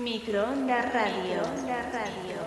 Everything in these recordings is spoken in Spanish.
Microonda Radio. Radio.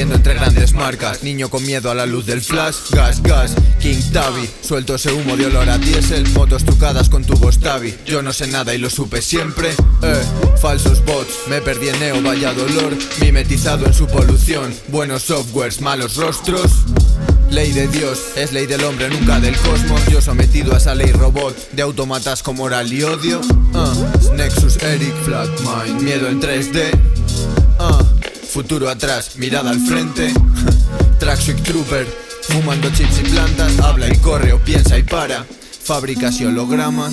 Entre grandes marcas, niño con miedo a la luz del flash, gas, gas, King Tavi, suelto ese humo de olor a diésel, motos trucadas con tubos Tavi, yo no sé nada y lo supe siempre, eh, falsos bots, me perdí en Neo, vaya dolor, mimetizado en su polución, buenos softwares, malos rostros, Ley de Dios, es ley del hombre, nunca del cosmos. Yo sometido a esa ley robot de automatas con moral y odio. Uh, Nexus, Eric, Flatmind, miedo en 3D. Futuro atrás, mirada al frente. Tracksuit Trooper, fumando chips y plantas. Habla y corre o piensa y para. Fábricas y hologramas.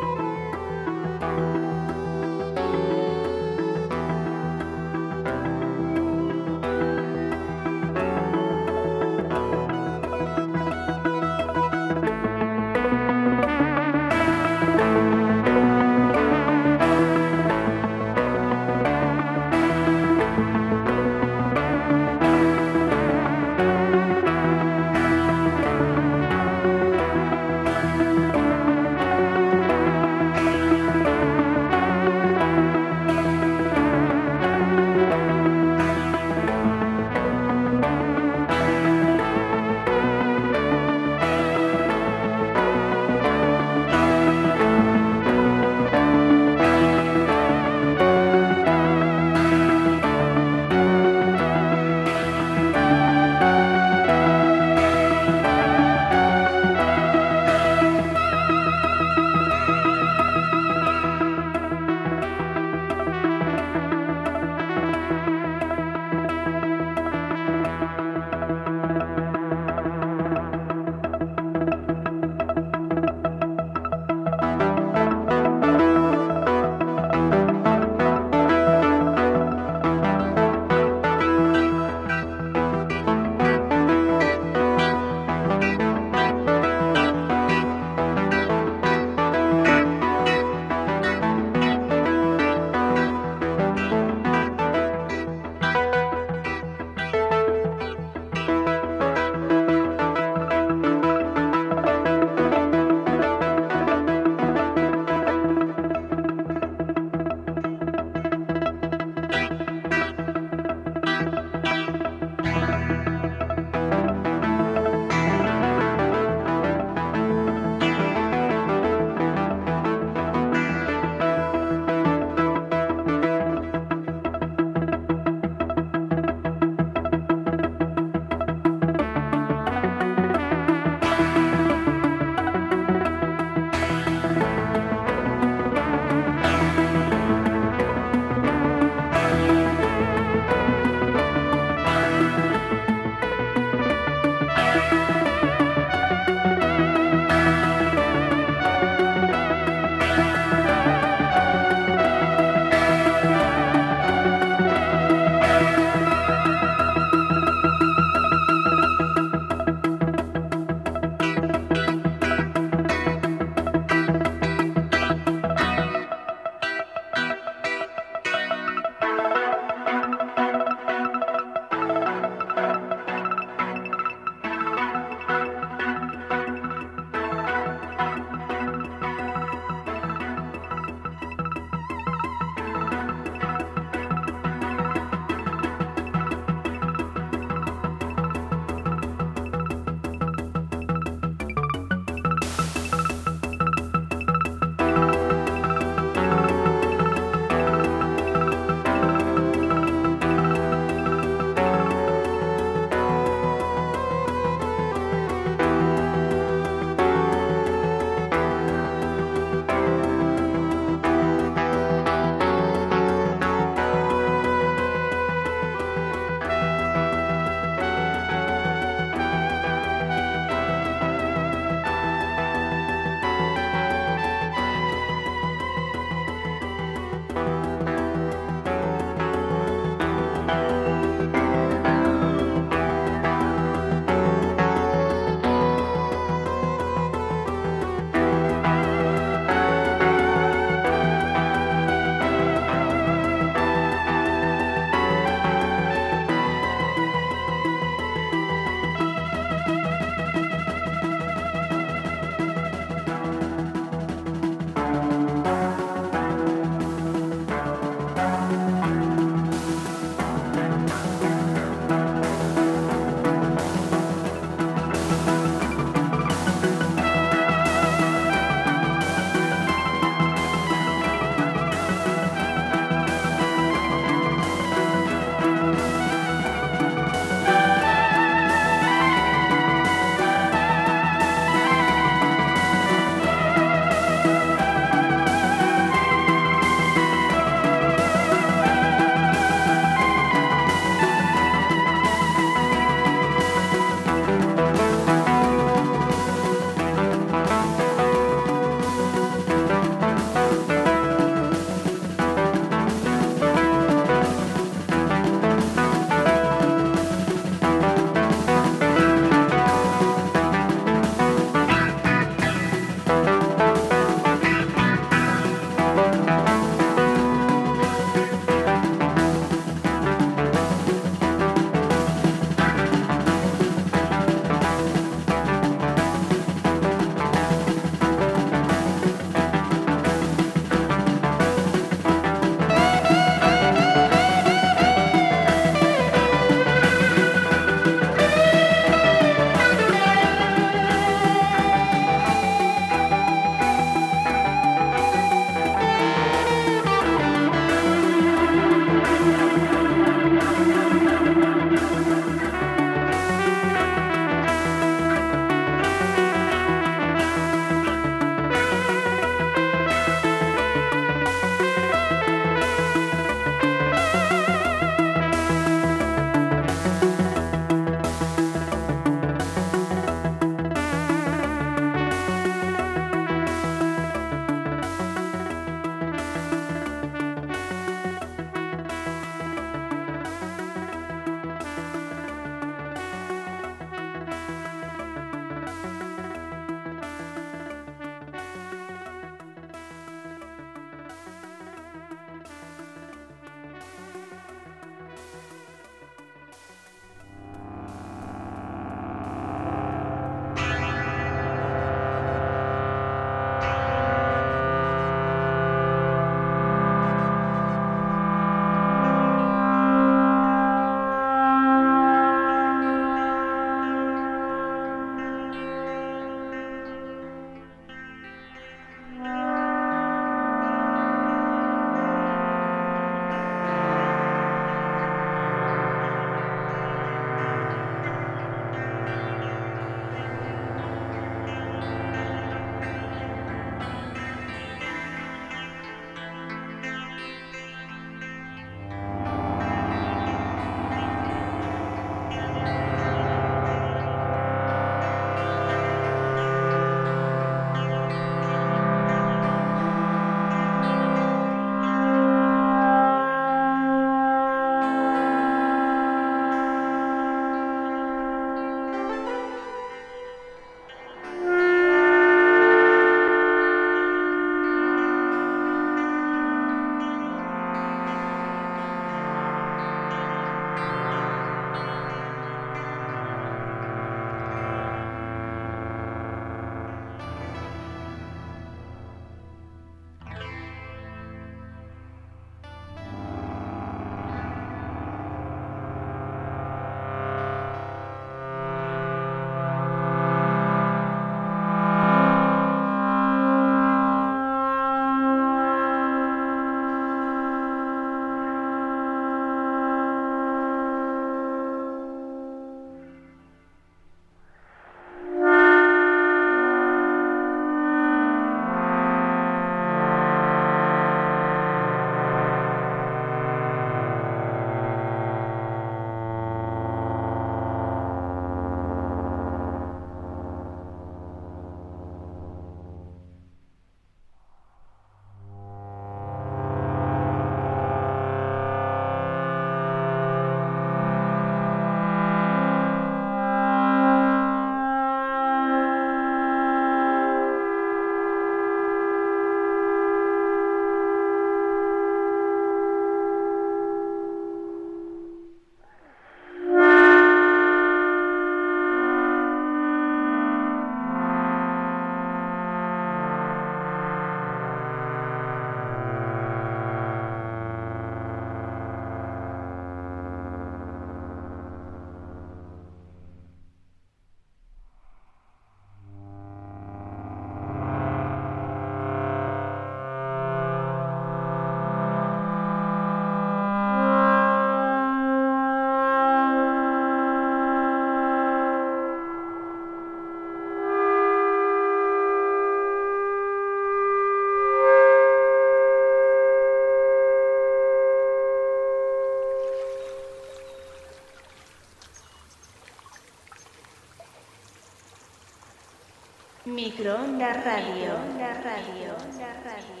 Microondas Radio. Radio. Radio.